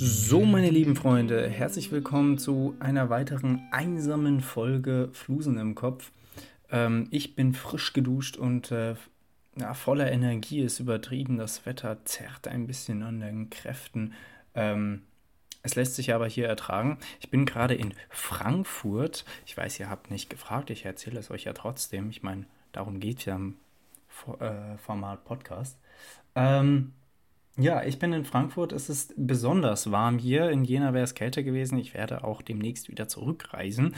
So, meine lieben Freunde, herzlich willkommen zu einer weiteren einsamen Folge Flusen im Kopf. Ähm, ich bin frisch geduscht und äh, ja, voller Energie ist übertrieben. Das Wetter zerrt ein bisschen an den Kräften. Ähm, es lässt sich aber hier ertragen. Ich bin gerade in Frankfurt. Ich weiß, ihr habt nicht gefragt, ich erzähle es euch ja trotzdem. Ich meine, darum geht es ja im äh, Format Podcast. Ähm, ja, ich bin in Frankfurt. Es ist besonders warm hier. In Jena wäre es kälter gewesen. Ich werde auch demnächst wieder zurückreisen.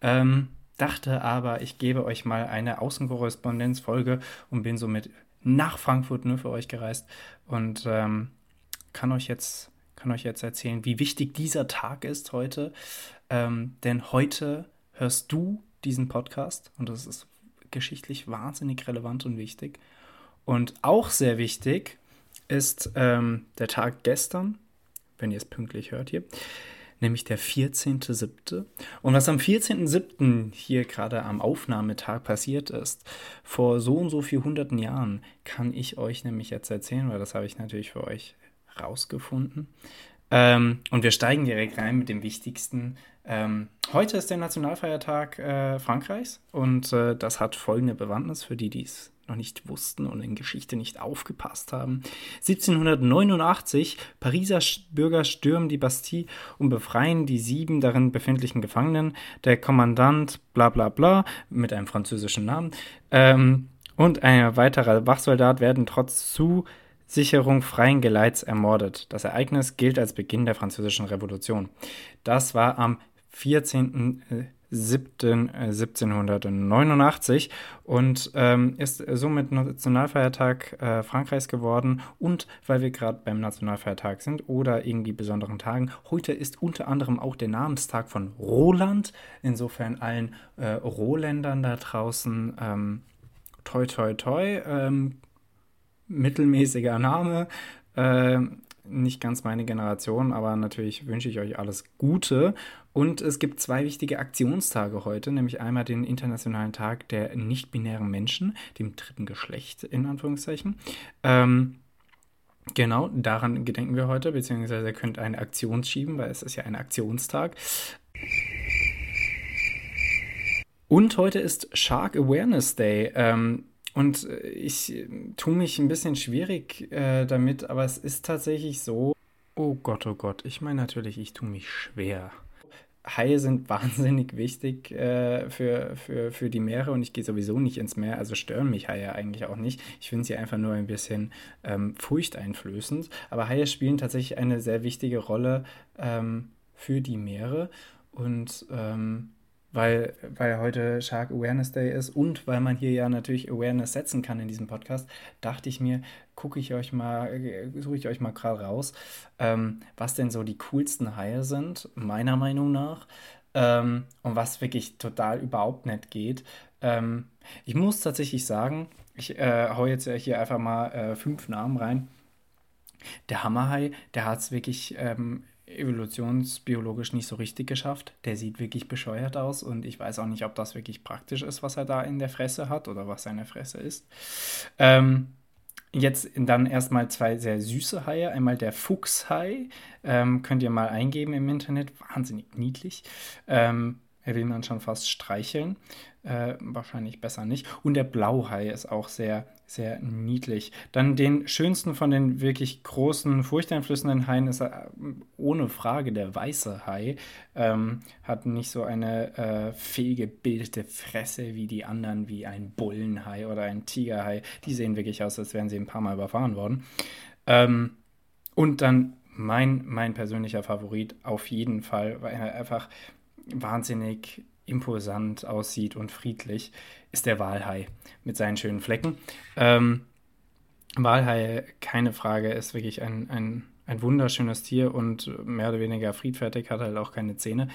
Ähm, dachte aber, ich gebe euch mal eine Außenkorrespondenzfolge und bin somit nach Frankfurt nur für euch gereist und ähm, kann euch jetzt kann euch jetzt erzählen, wie wichtig dieser Tag ist heute. Ähm, denn heute hörst du diesen Podcast und das ist geschichtlich wahnsinnig relevant und wichtig. Und auch sehr wichtig, ist ähm, der Tag gestern, wenn ihr es pünktlich hört hier, nämlich der 14.07. Und was am 14.07. hier gerade am Aufnahmetag passiert ist, vor so und so vielen hunderten Jahren, kann ich euch nämlich jetzt erzählen, weil das habe ich natürlich für euch rausgefunden. Ähm, und wir steigen direkt rein mit dem Wichtigsten. Ähm, heute ist der Nationalfeiertag äh, Frankreichs und äh, das hat folgende Bewandtnis für die, die es noch nicht wussten und in Geschichte nicht aufgepasst haben. 1789, Pariser Bürger stürmen die Bastille und befreien die sieben darin befindlichen Gefangenen. Der Kommandant bla bla bla mit einem französischen Namen ähm, und ein weiterer Wachsoldat werden trotz Zusicherung freien Geleits ermordet. Das Ereignis gilt als Beginn der Französischen Revolution. Das war am 14. 7. 1789 und ähm, ist somit Nationalfeiertag äh, Frankreichs geworden. Und weil wir gerade beim Nationalfeiertag sind oder irgendwie besonderen Tagen, heute ist unter anderem auch der Namenstag von Roland. Insofern allen äh, Rohländern da draußen ähm, toi toi toi. Ähm, mittelmäßiger Name. Äh, nicht ganz meine Generation, aber natürlich wünsche ich euch alles Gute. Und es gibt zwei wichtige Aktionstage heute, nämlich einmal den Internationalen Tag der nicht-binären Menschen, dem dritten Geschlecht in Anführungszeichen. Ähm, genau, daran gedenken wir heute, beziehungsweise ihr könnt eine Aktion schieben, weil es ist ja ein Aktionstag. Und heute ist Shark Awareness Day. Ähm, und äh, ich äh, tue mich ein bisschen schwierig äh, damit, aber es ist tatsächlich so. Oh Gott, oh Gott, ich meine natürlich, ich tue mich schwer. Haie sind wahnsinnig wichtig äh, für, für, für die Meere und ich gehe sowieso nicht ins Meer, also stören mich Haie eigentlich auch nicht. Ich finde sie einfach nur ein bisschen ähm, furchteinflößend. Aber Haie spielen tatsächlich eine sehr wichtige Rolle ähm, für die Meere und ähm, weil, weil heute Shark Awareness Day ist und weil man hier ja natürlich Awareness setzen kann in diesem Podcast, dachte ich mir, gucke ich euch mal, suche ich euch mal gerade raus, ähm, was denn so die coolsten Haie sind, meiner Meinung nach, ähm, und was wirklich total überhaupt nicht geht. Ähm, ich muss tatsächlich sagen, ich äh, hau jetzt hier einfach mal äh, fünf Namen rein. Der Hammerhai, der hat es wirklich ähm, evolutionsbiologisch nicht so richtig geschafft. Der sieht wirklich bescheuert aus und ich weiß auch nicht, ob das wirklich praktisch ist, was er da in der Fresse hat oder was seine Fresse ist. Ähm, jetzt dann erstmal zwei sehr süße Haie. Einmal der Fuchshai, ähm, könnt ihr mal eingeben im Internet, wahnsinnig niedlich. Ähm, er will man schon fast streicheln. Äh, wahrscheinlich besser nicht. Und der Blauhai ist auch sehr, sehr niedlich. Dann den schönsten von den wirklich großen, furchteinflößenden Haien ist äh, ohne Frage der weiße Hai. Ähm, hat nicht so eine äh, fehlgebildete Fresse wie die anderen, wie ein Bullenhai oder ein Tigerhai. Die sehen wirklich aus, als wären sie ein paar Mal überfahren worden. Ähm, und dann mein, mein persönlicher Favorit auf jeden Fall, weil er einfach wahnsinnig imposant aussieht und friedlich, ist der Walhai mit seinen schönen Flecken. Ähm, Walhai, keine Frage, ist wirklich ein, ein, ein wunderschönes Tier und mehr oder weniger friedfertig, hat halt auch keine Zähne,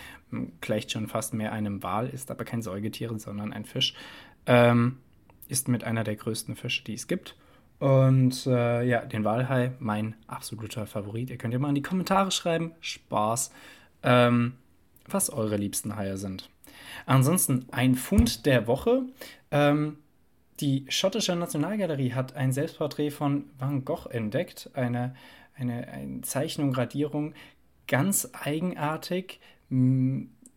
gleicht schon fast mehr einem Wal, ist aber kein Säugetier, sondern ein Fisch. Ähm, ist mit einer der größten Fische, die es gibt. Und äh, ja, den Walhai, mein absoluter Favorit. Ihr könnt ja mal in die Kommentare schreiben. Spaß. Ähm, was eure liebsten Haie sind. Ansonsten ein Fund der Woche. Ähm, die schottische Nationalgalerie hat ein Selbstporträt von Van Gogh entdeckt, eine, eine, eine Zeichnung, Radierung, ganz eigenartig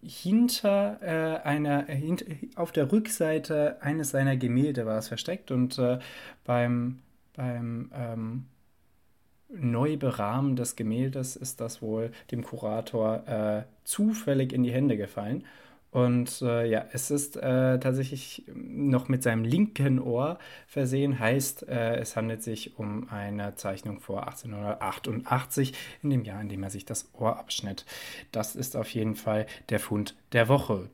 hinter äh, einer, hint, auf der Rückseite eines seiner Gemälde war es versteckt und äh, beim, beim ähm, Neuberahmen des Gemäldes ist das wohl dem Kurator äh, zufällig in die Hände gefallen. Und äh, ja, es ist äh, tatsächlich noch mit seinem linken Ohr versehen, heißt, äh, es handelt sich um eine Zeichnung vor 1888, in dem Jahr, in dem er sich das Ohr abschnitt. Das ist auf jeden Fall der Fund der Woche.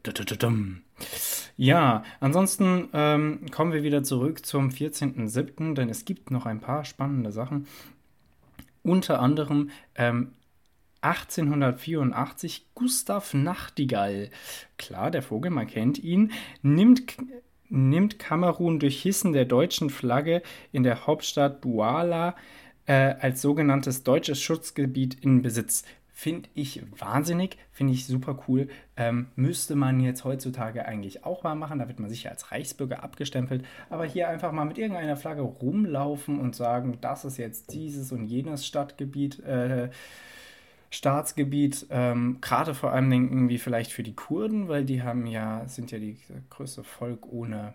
Ja, ansonsten ähm, kommen wir wieder zurück zum 14.07., denn es gibt noch ein paar spannende Sachen. Unter anderem ähm, 1884 Gustav Nachtigall, klar, der Vogel, man kennt ihn, nimmt, nimmt Kamerun durch Hissen der deutschen Flagge in der Hauptstadt Douala äh, als sogenanntes deutsches Schutzgebiet in Besitz. Finde ich wahnsinnig, finde ich super cool. Ähm, müsste man jetzt heutzutage eigentlich auch mal machen. Da wird man sicher als Reichsbürger abgestempelt. Aber hier einfach mal mit irgendeiner Flagge rumlaufen und sagen, das ist jetzt dieses und jenes Stadtgebiet. Äh, Staatsgebiet, ähm, gerade vor allem irgendwie vielleicht für die Kurden, weil die haben ja, sind ja die größte Volk ohne,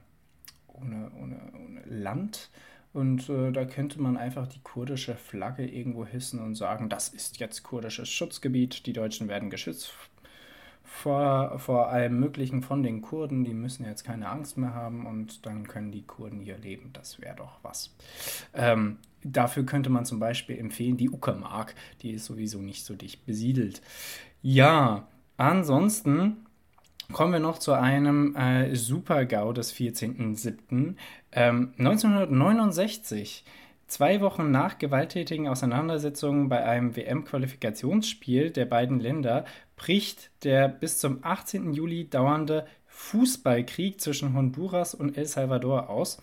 ohne, ohne, ohne Land. Und äh, da könnte man einfach die kurdische Flagge irgendwo hissen und sagen, das ist jetzt kurdisches Schutzgebiet, die Deutschen werden geschützt vor, vor allem Möglichen von den Kurden, die müssen jetzt keine Angst mehr haben und dann können die Kurden hier leben. Das wäre doch was. Ähm, dafür könnte man zum Beispiel empfehlen die Uckermark, die ist sowieso nicht so dicht besiedelt. Ja, ansonsten kommen wir noch zu einem äh, Super-GAU des 14.07. Ähm, 1969 Zwei Wochen nach gewalttätigen Auseinandersetzungen bei einem WM-Qualifikationsspiel der beiden Länder bricht der bis zum 18. Juli dauernde Fußballkrieg zwischen Honduras und El Salvador aus.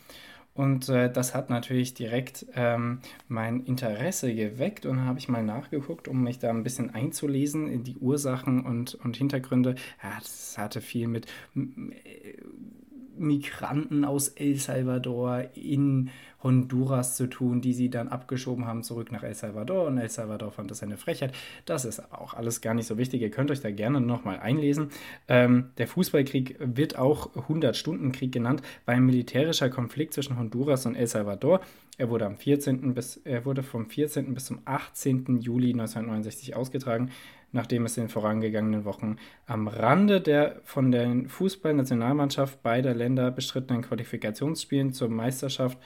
Und äh, das hat natürlich direkt ähm, mein Interesse geweckt und habe ich mal nachgeguckt, um mich da ein bisschen einzulesen in die Ursachen und, und Hintergründe. Ja, das hatte viel mit Migranten aus El Salvador in Honduras zu tun, die sie dann abgeschoben haben zurück nach El Salvador. Und El Salvador fand das eine Frechheit. Das ist aber auch alles gar nicht so wichtig. Ihr könnt euch da gerne nochmal einlesen. Ähm, der Fußballkrieg wird auch 100-Stunden-Krieg genannt, weil ein militärischer Konflikt zwischen Honduras und El Salvador. Er wurde, am 14. Bis, er wurde vom 14. bis zum 18. Juli 1969 ausgetragen nachdem es in den vorangegangenen Wochen am Rande der von der Fußballnationalmannschaft beider Länder bestrittenen Qualifikationsspielen zur Meisterschaft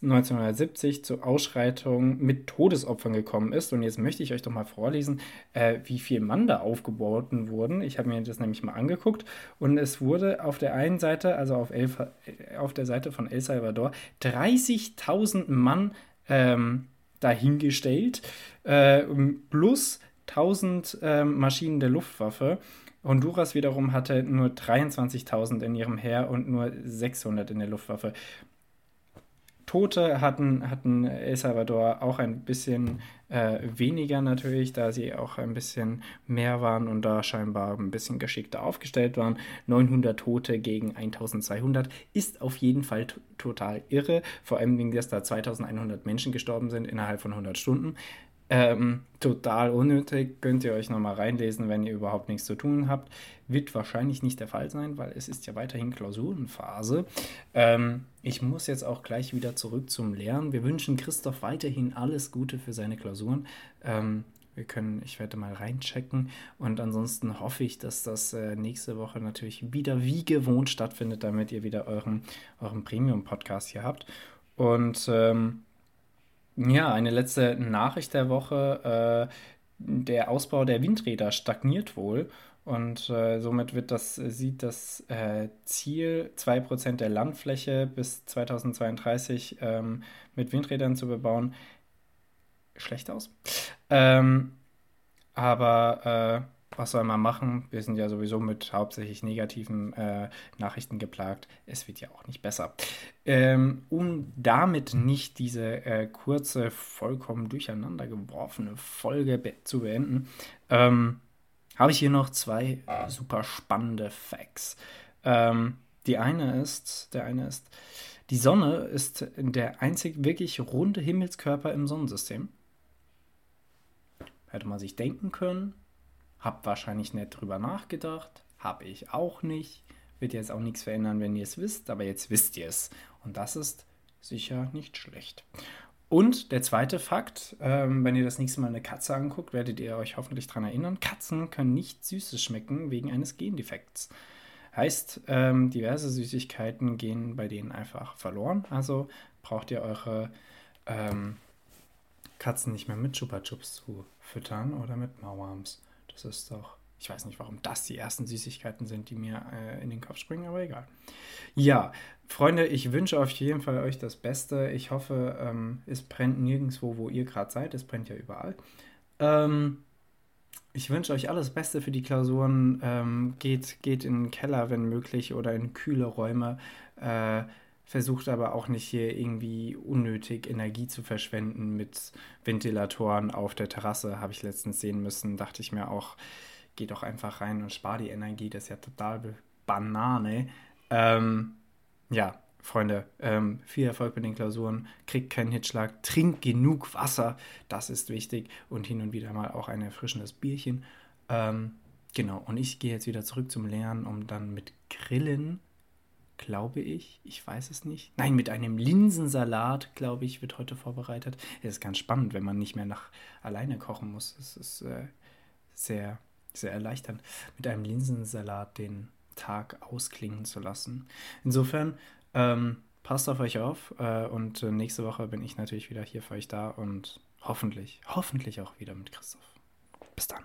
1970 zu Ausschreitungen mit Todesopfern gekommen ist. Und jetzt möchte ich euch doch mal vorlesen, äh, wie viel Mann da aufgebaut wurden. Ich habe mir das nämlich mal angeguckt und es wurde auf der einen Seite, also auf, El, auf der Seite von El Salvador, 30.000 Mann ähm, dahingestellt, äh, plus 1000 äh, Maschinen der Luftwaffe. Honduras wiederum hatte nur 23.000 in ihrem Heer und nur 600 in der Luftwaffe. Tote hatten, hatten El Salvador auch ein bisschen äh, weniger natürlich, da sie auch ein bisschen mehr waren und da scheinbar ein bisschen geschickter aufgestellt waren. 900 Tote gegen 1200 ist auf jeden Fall total irre, vor allem, dass da 2100 Menschen gestorben sind innerhalb von 100 Stunden. Ähm, total unnötig, könnt ihr euch nochmal reinlesen, wenn ihr überhaupt nichts zu tun habt. Wird wahrscheinlich nicht der Fall sein, weil es ist ja weiterhin Klausurenphase. Ähm, ich muss jetzt auch gleich wieder zurück zum Lernen. Wir wünschen Christoph weiterhin alles Gute für seine Klausuren. Ähm, wir können, ich werde mal reinchecken und ansonsten hoffe ich, dass das äh, nächste Woche natürlich wieder wie gewohnt stattfindet, damit ihr wieder euren, euren Premium-Podcast hier habt. Und ähm, ja, eine letzte Nachricht der Woche. Äh, der Ausbau der Windräder stagniert wohl und äh, somit wird das, sieht das äh, Ziel, 2% der Landfläche bis 2032 ähm, mit Windrädern zu bebauen, schlecht aus. Ähm, aber äh, was soll man machen? Wir sind ja sowieso mit hauptsächlich negativen äh, Nachrichten geplagt. Es wird ja auch nicht besser. Ähm, um damit nicht diese äh, kurze, vollkommen durcheinander geworfene Folge be zu beenden, ähm, habe ich hier noch zwei super spannende Facts. Ähm, die eine ist, der eine ist, die Sonne ist der einzig wirklich runde Himmelskörper im Sonnensystem. Hätte man sich denken können, Habt wahrscheinlich nicht drüber nachgedacht. Habe ich auch nicht. Wird jetzt auch nichts verändern, wenn ihr es wisst, aber jetzt wisst ihr es. Und das ist sicher nicht schlecht. Und der zweite Fakt, ähm, wenn ihr das nächste Mal eine Katze anguckt, werdet ihr euch hoffentlich daran erinnern, Katzen können nicht Süßes schmecken wegen eines Gendefekts. Heißt, ähm, diverse Süßigkeiten gehen bei denen einfach verloren. Also braucht ihr eure ähm, Katzen nicht mehr mit Chupa Chups zu füttern oder mit Mauarms. Das ist doch ich weiß nicht, warum das die ersten Süßigkeiten sind, die mir äh, in den Kopf springen, aber egal. Ja, Freunde, ich wünsche auf jeden Fall euch das Beste. Ich hoffe, ähm, es brennt nirgendwo, wo ihr gerade seid. Es brennt ja überall. Ähm, ich wünsche euch alles Beste für die Klausuren. Ähm, geht, geht in den Keller, wenn möglich, oder in kühle Räume. Äh, versucht aber auch nicht hier irgendwie unnötig Energie zu verschwenden mit Ventilatoren auf der Terrasse. Habe ich letztens sehen müssen. Dachte ich mir auch, geh doch einfach rein und spar die Energie, das ist ja total Banane. Ähm, ja, Freunde, ähm, viel Erfolg bei den Klausuren, kriegt keinen Hitschlag, trinkt genug Wasser, das ist wichtig und hin und wieder mal auch ein erfrischendes Bierchen. Ähm, genau, und ich gehe jetzt wieder zurück zum Lernen, um dann mit Grillen, glaube ich, ich weiß es nicht, nein, mit einem Linsensalat, glaube ich, wird heute vorbereitet. Es ist ganz spannend, wenn man nicht mehr nach alleine kochen muss. Es ist äh, sehr sehr erleichternd, mit einem Linsensalat den Tag ausklingen zu lassen. Insofern, ähm, passt auf euch auf äh, und äh, nächste Woche bin ich natürlich wieder hier für euch da und hoffentlich, hoffentlich auch wieder mit Christoph. Bis dann.